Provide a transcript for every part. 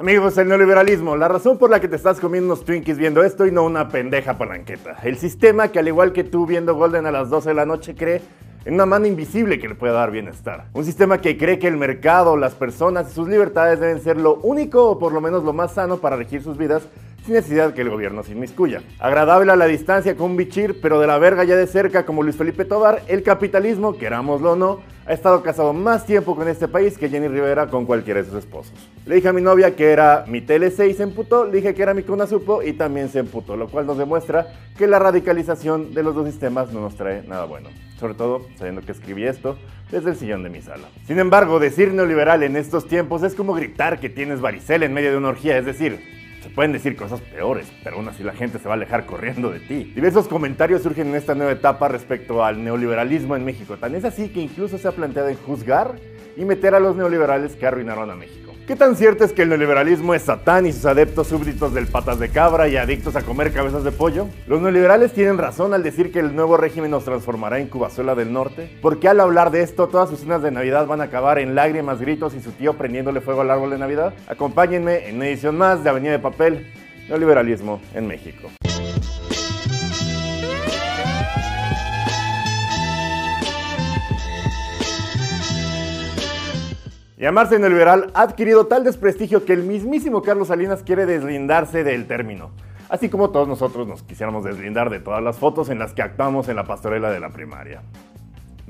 Amigos, el neoliberalismo, la razón por la que te estás comiendo unos Twinkies viendo esto y no una pendeja palanqueta. El sistema que al igual que tú viendo Golden a las 12 de la noche cree en una mano invisible que le puede dar bienestar. Un sistema que cree que el mercado, las personas y sus libertades deben ser lo único o por lo menos lo más sano para regir sus vidas sin necesidad que el gobierno se inmiscuya. Agradable a la distancia con bichir, pero de la verga ya de cerca como Luis Felipe Tobar, el capitalismo, querámoslo o no, ha estado casado más tiempo con este país que Jenny Rivera con cualquiera de sus esposos. Le dije a mi novia que era mi TLC y se emputó, le dije que era mi Supo y también se emputó, lo cual nos demuestra que la radicalización de los dos sistemas no nos trae nada bueno. Sobre todo sabiendo que escribí esto desde el sillón de mi sala. Sin embargo, decir neoliberal en estos tiempos es como gritar que tienes varicela en medio de una orgía, es decir, se pueden decir cosas peores, pero aún así la gente se va a alejar corriendo de ti. Diversos comentarios surgen en esta nueva etapa respecto al neoliberalismo en México. Tan es así que incluso se ha planteado en juzgar y meter a los neoliberales que arruinaron a México. ¿Qué tan cierto es que el neoliberalismo es Satán y sus adeptos súbditos del patas de cabra y adictos a comer cabezas de pollo? ¿Los neoliberales tienen razón al decir que el nuevo régimen nos transformará en Cubazuela del Norte? ¿Por qué al hablar de esto todas sus cenas de Navidad van a acabar en lágrimas, gritos y su tío prendiéndole fuego al árbol de Navidad? Acompáñenme en una edición más de Avenida de Papel, Neoliberalismo en México. Llamarse neoliberal ha adquirido tal desprestigio que el mismísimo Carlos Salinas quiere deslindarse del término, así como todos nosotros nos quisiéramos deslindar de todas las fotos en las que actuamos en la pastorela de la primaria.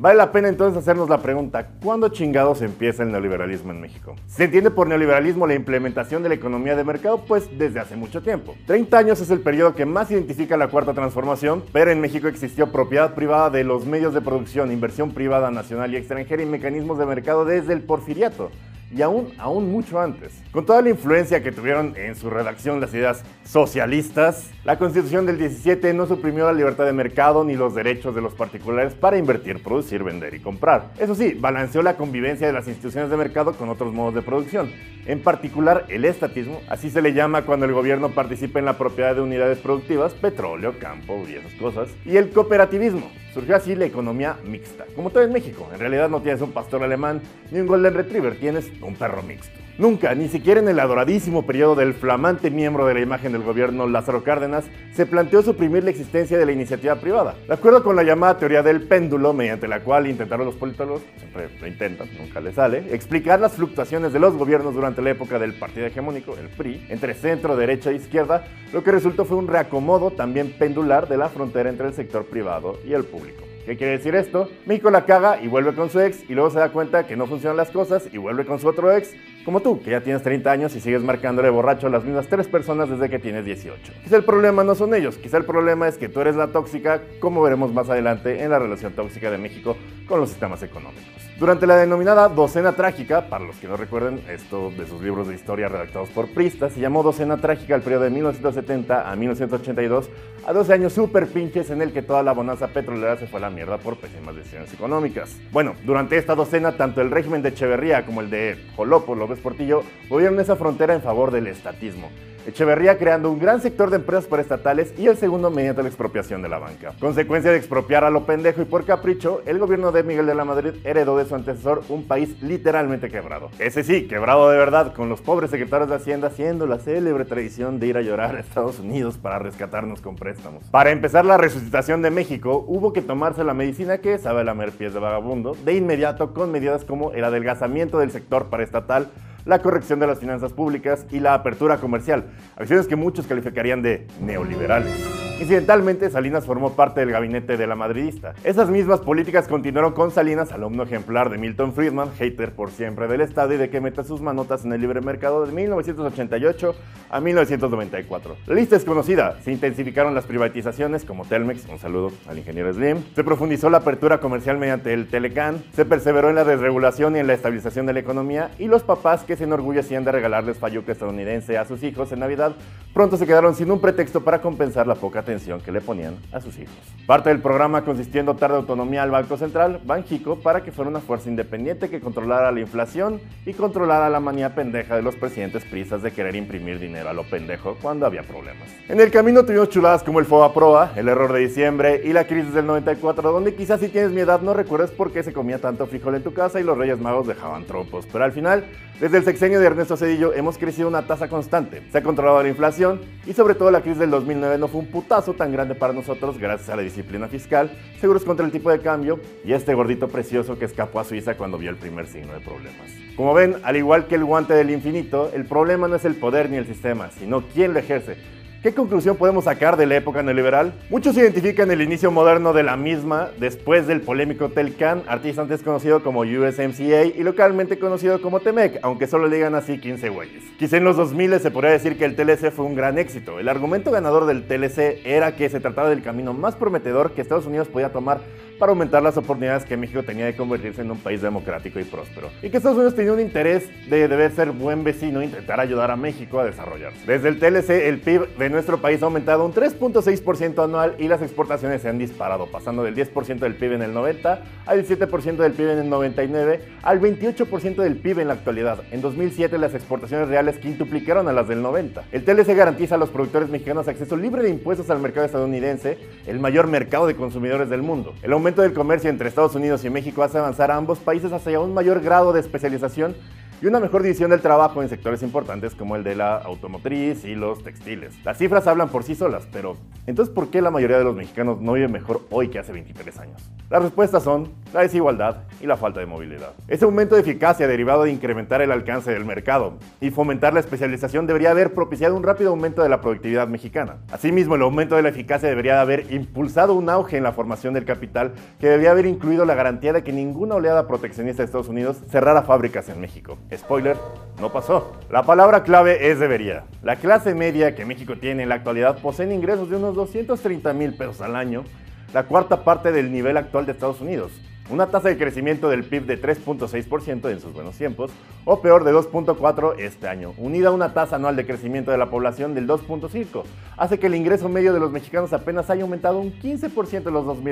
Vale la pena entonces hacernos la pregunta, ¿cuándo chingados empieza el neoliberalismo en México? Se entiende por neoliberalismo la implementación de la economía de mercado, pues desde hace mucho tiempo. 30 años es el periodo que más identifica la cuarta transformación, pero en México existió propiedad privada de los medios de producción, inversión privada nacional y extranjera y mecanismos de mercado desde el porfiriato y aún, aún mucho antes. Con toda la influencia que tuvieron en su redacción las ideas socialistas, la Constitución del 17 no suprimió la libertad de mercado ni los derechos de los particulares para invertir, producir, vender y comprar. Eso sí, balanceó la convivencia de las instituciones de mercado con otros modos de producción, en particular el estatismo, así se le llama cuando el gobierno participa en la propiedad de unidades productivas, petróleo, campo y esas cosas, y el cooperativismo. Surgió así la economía mixta. Como todo en México, en realidad no tienes un pastor alemán ni un golden retriever, tienes un perro mixto. Nunca, ni siquiera en el adoradísimo periodo del flamante miembro de la imagen del gobierno Lázaro Cárdenas, se planteó suprimir la existencia de la iniciativa privada. De acuerdo con la llamada teoría del péndulo, mediante la cual intentaron los politólogos, siempre lo intentan, nunca les sale, explicar las fluctuaciones de los gobiernos durante la época del partido hegemónico, el PRI, entre centro, derecha e izquierda, lo que resultó fue un reacomodo también pendular de la frontera entre el sector privado y el público. ¿Qué quiere decir esto? México la caga y vuelve con su ex y luego se da cuenta que no funcionan las cosas y vuelve con su otro ex, como tú, que ya tienes 30 años y sigues marcándole borracho a las mismas tres personas desde que tienes 18. Quizá el problema no son ellos, quizá el problema es que tú eres la tóxica, como veremos más adelante en la relación tóxica de México con los sistemas económicos. Durante la denominada Docena Trágica, para los que no recuerden esto de sus libros de historia redactados por Prista, se llamó Docena Trágica el periodo de 1970 a 1982, a 12 años súper pinches en el que toda la bonanza petrolera se fue a la mierda por pésimas decisiones económicas. Bueno, durante esta docena, tanto el régimen de Echeverría como el de Jolopo López Portillo movieron esa frontera en favor del estatismo. Echeverría creando un gran sector de empresas paraestatales y el segundo mediante la expropiación de la banca. Consecuencia de expropiar a lo pendejo y por capricho, el gobierno de Miguel de la Madrid heredó de su antecesor un país literalmente quebrado. Ese sí, quebrado de verdad, con los pobres secretarios de Hacienda haciendo la célebre tradición de ir a llorar a Estados Unidos para rescatarnos con préstamos. Para empezar la resucitación de México, hubo que tomarse la medicina que sabe la pies de vagabundo de inmediato con medidas como el adelgazamiento del sector paraestatal, la corrección de las finanzas públicas y la apertura comercial, acciones que muchos calificarían de neoliberales. Incidentalmente, Salinas formó parte del gabinete de la madridista. Esas mismas políticas continuaron con Salinas, alumno ejemplar de Milton Friedman, hater por siempre del Estado y de que meta sus manotas en el libre mercado de 1988 a 1994. La lista es conocida. Se intensificaron las privatizaciones como Telmex, un saludo al ingeniero Slim. Se profundizó la apertura comercial mediante el Telecan. Se perseveró en la desregulación y en la estabilización de la economía. Y los papás que se enorgullecían de regalarles falluca estadounidense a sus hijos en Navidad, pronto se quedaron sin un pretexto para compensar la poca atención que le ponían a sus hijos. Parte del programa consistió en dotar de autonomía al Banco Central, Banjico, para que fuera una fuerza independiente que controlara la inflación y controlara la manía pendeja de los presidentes prisas de querer imprimir dinero a lo pendejo cuando había problemas. En el camino tuvimos chuladas como el FOBA Proa, el error de diciembre y la crisis del 94, donde quizás si tienes mi edad no recuerdes por qué se comía tanto frijol en tu casa y los Reyes Magos dejaban trompos, pero al final, desde el sexenio de Ernesto Cedillo hemos crecido una tasa constante, se ha controlado la inflación y sobre todo la crisis del 2009 no fue un putazo tan grande para nosotros gracias a la disciplina fiscal, seguros contra el tipo de cambio y este gordito precioso que escapó a Suiza cuando vio el primer signo de problemas. Como ven, al igual que el guante del infinito, el problema no es el poder ni el sistema, sino quién lo ejerce. ¿Qué conclusión podemos sacar de la época neoliberal? Muchos identifican el inicio moderno de la misma después del polémico Telcan, artista antes conocido como USMCA y localmente conocido como Temec, aunque solo le digan así 15 güeyes. Quizá en los 2000 se podría decir que el TLC fue un gran éxito. El argumento ganador del TLC era que se trataba del camino más prometedor que Estados Unidos podía tomar para aumentar las oportunidades que México tenía de convertirse en un país democrático y próspero. Y que Estados Unidos tenía un interés de deber ser buen vecino e intentar ayudar a México a desarrollarse. Desde el TLC, el PIB de nuestro país ha aumentado un 3.6% anual y las exportaciones se han disparado, pasando del 10% del PIB en el 90 al 7% del PIB en el 99 al 28% del PIB en la actualidad. En 2007 las exportaciones reales quintuplicaron a las del 90. El TLC garantiza a los productores mexicanos acceso libre de impuestos al mercado estadounidense, el mayor mercado de consumidores del mundo. El aumento del comercio entre Estados Unidos y México hace avanzar a ambos países hacia un mayor grado de especialización y una mejor división del trabajo en sectores importantes como el de la automotriz y los textiles. Las cifras hablan por sí solas, pero entonces ¿por qué la mayoría de los mexicanos no vive mejor hoy que hace 23 años? Las respuestas son la desigualdad y la falta de movilidad. Ese aumento de eficacia derivado de incrementar el alcance del mercado y fomentar la especialización debería haber propiciado un rápido aumento de la productividad mexicana. Asimismo, el aumento de la eficacia debería haber impulsado un auge en la formación del capital que debería haber incluido la garantía de que ninguna oleada proteccionista de Estados Unidos cerrara fábricas en México. Spoiler, no pasó. La palabra clave es debería. La clase media que México tiene en la actualidad posee ingresos de unos 230 mil pesos al año, la cuarta parte del nivel actual de Estados Unidos una tasa de crecimiento del PIB de 3.6% en sus buenos tiempos, o peor de 2.4% este año, unida a una tasa anual de crecimiento de la población del 2.5%, hace que el ingreso medio de los mexicanos apenas haya aumentado un 15% en los 2000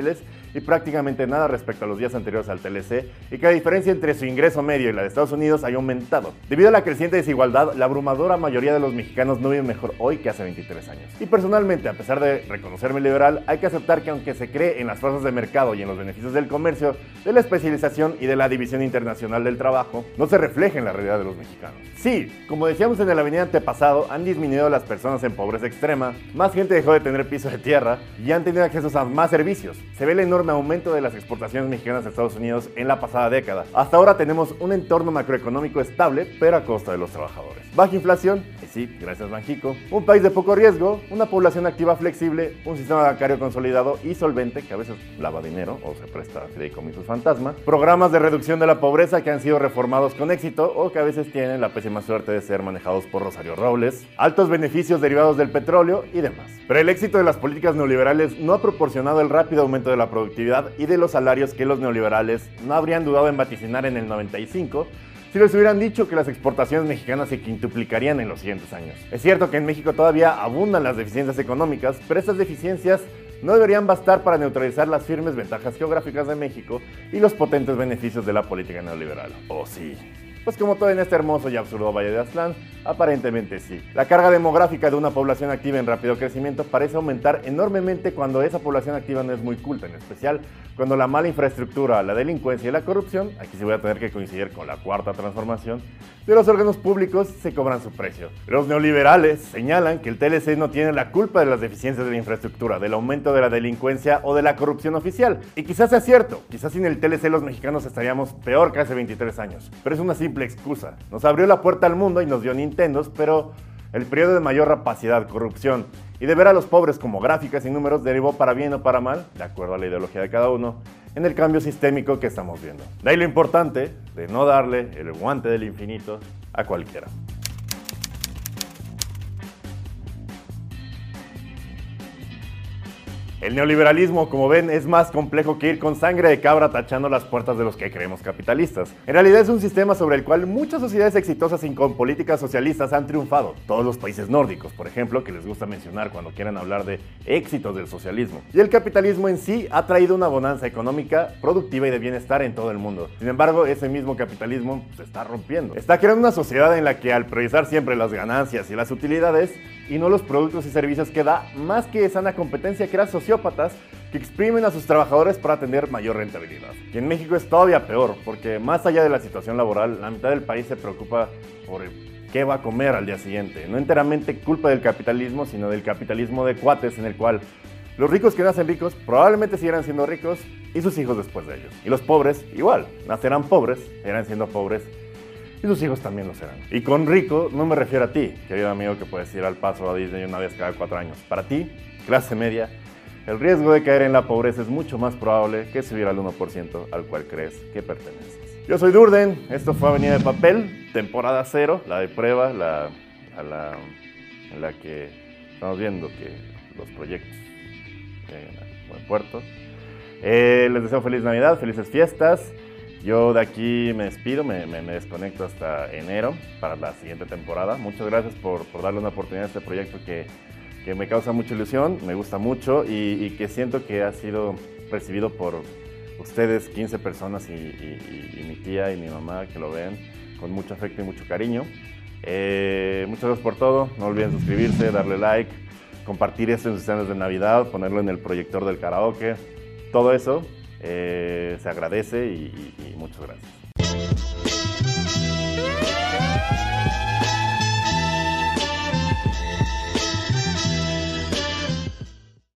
y prácticamente nada respecto a los días anteriores al TLC, y que la diferencia entre su ingreso medio y la de Estados Unidos haya aumentado. Debido a la creciente desigualdad, la abrumadora mayoría de los mexicanos no viven mejor hoy que hace 23 años. Y personalmente, a pesar de reconocerme liberal, hay que aceptar que aunque se cree en las fuerzas de mercado y en los beneficios del comercio, de la especialización y de la división internacional del trabajo no se refleja en la realidad de los mexicanos. Sí, como decíamos en el avenida antepasado, han disminuido las personas en pobreza extrema, más gente dejó de tener piso de tierra y han tenido acceso a más servicios. Se ve el enorme aumento de las exportaciones mexicanas a Estados Unidos en la pasada década. Hasta ahora tenemos un entorno macroeconómico estable, pero a costa de los trabajadores. Baja inflación, y sí, gracias Banjico, un país de poco riesgo, una población activa flexible, un sistema bancario consolidado y solvente que a veces lava dinero o se presta a fideicomisos fantasma, programas de reducción de la pobreza que han sido reformados con éxito o que a veces tienen la pésima suerte de ser manejados por Rosario Robles, altos beneficios derivados del petróleo y demás. Pero el éxito de las políticas neoliberales no ha proporcionado el rápido aumento de la productividad y de los salarios que los neoliberales no habrían dudado en vaticinar en el 95 si les hubieran dicho que las exportaciones mexicanas se quintuplicarían en los siguientes años. Es cierto que en México todavía abundan las deficiencias económicas, pero estas deficiencias no deberían bastar para neutralizar las firmes ventajas geográficas de México y los potentes beneficios de la política neoliberal. ¿O sí? Pues como todo en este hermoso y absurdo Valle de Aztlán, aparentemente sí. La carga demográfica de una población activa en rápido crecimiento parece aumentar enormemente cuando esa población activa no es muy culta, en especial cuando la mala infraestructura, la delincuencia y la corrupción, aquí se voy a tener que coincidir con la cuarta transformación, de los órganos públicos se cobran su precio. Los neoliberales señalan que el TLC no tiene la culpa de las deficiencias de la infraestructura, del aumento de la delincuencia o de la corrupción oficial. Y quizás sea cierto, quizás sin el TLC los mexicanos estaríamos peor que hace 23 años, pero es una simple excusa. Nos abrió la puerta al mundo y nos dio Nintendos, pero el periodo de mayor rapacidad, corrupción y de ver a los pobres como gráficas y números derivó para bien o para mal, de acuerdo a la ideología de cada uno, en el cambio sistémico que estamos viendo. De ahí lo importante de no darle el guante del infinito a cualquiera. El neoliberalismo, como ven, es más complejo que ir con sangre de cabra tachando las puertas de los que creemos capitalistas. En realidad es un sistema sobre el cual muchas sociedades exitosas y con políticas socialistas han triunfado. Todos los países nórdicos, por ejemplo, que les gusta mencionar cuando quieren hablar de éxitos del socialismo. Y el capitalismo en sí ha traído una bonanza económica, productiva y de bienestar en todo el mundo. Sin embargo, ese mismo capitalismo se está rompiendo. Está creando una sociedad en la que al priorizar siempre las ganancias y las utilidades, y no los productos y servicios que da, más que sana competencia, crea sociópatas que exprimen a sus trabajadores para tener mayor rentabilidad. Y en México es todavía peor, porque más allá de la situación laboral, la mitad del país se preocupa por qué va a comer al día siguiente. No enteramente culpa del capitalismo, sino del capitalismo de cuates en el cual los ricos que nacen ricos probablemente seguirán siendo ricos y sus hijos después de ellos. Y los pobres, igual, nacerán pobres, seguirán siendo pobres y sus hijos también lo serán. Y con rico no me refiero a ti, querido amigo que puedes ir al paso a Disney una vez cada cuatro años. Para ti, clase media, el riesgo de caer en la pobreza es mucho más probable que subir al 1% al cual crees que perteneces. Yo soy Durden, esto fue Avenida de Papel, temporada cero, la de prueba, la, la, en la que estamos viendo que los proyectos lleguen a buen puerto. Eh, les deseo feliz Navidad, felices fiestas. Yo de aquí me despido, me, desconecto hasta enero para la siguiente temporada. Muchas gracias por, darle una oportunidad a este proyecto que, me causa mucha ilusión, me gusta mucho y, que siento que ha sido recibido por ustedes, 15 personas y, mi tía y mi mamá que lo ven con mucho afecto y mucho cariño. Eh, muchas gracias por todo, no olviden suscribirse, darle like, compartir esto en sus escenas de Navidad, ponerlo en el proyector del karaoke, todo eso eh, se agradece y, y muchas gracias.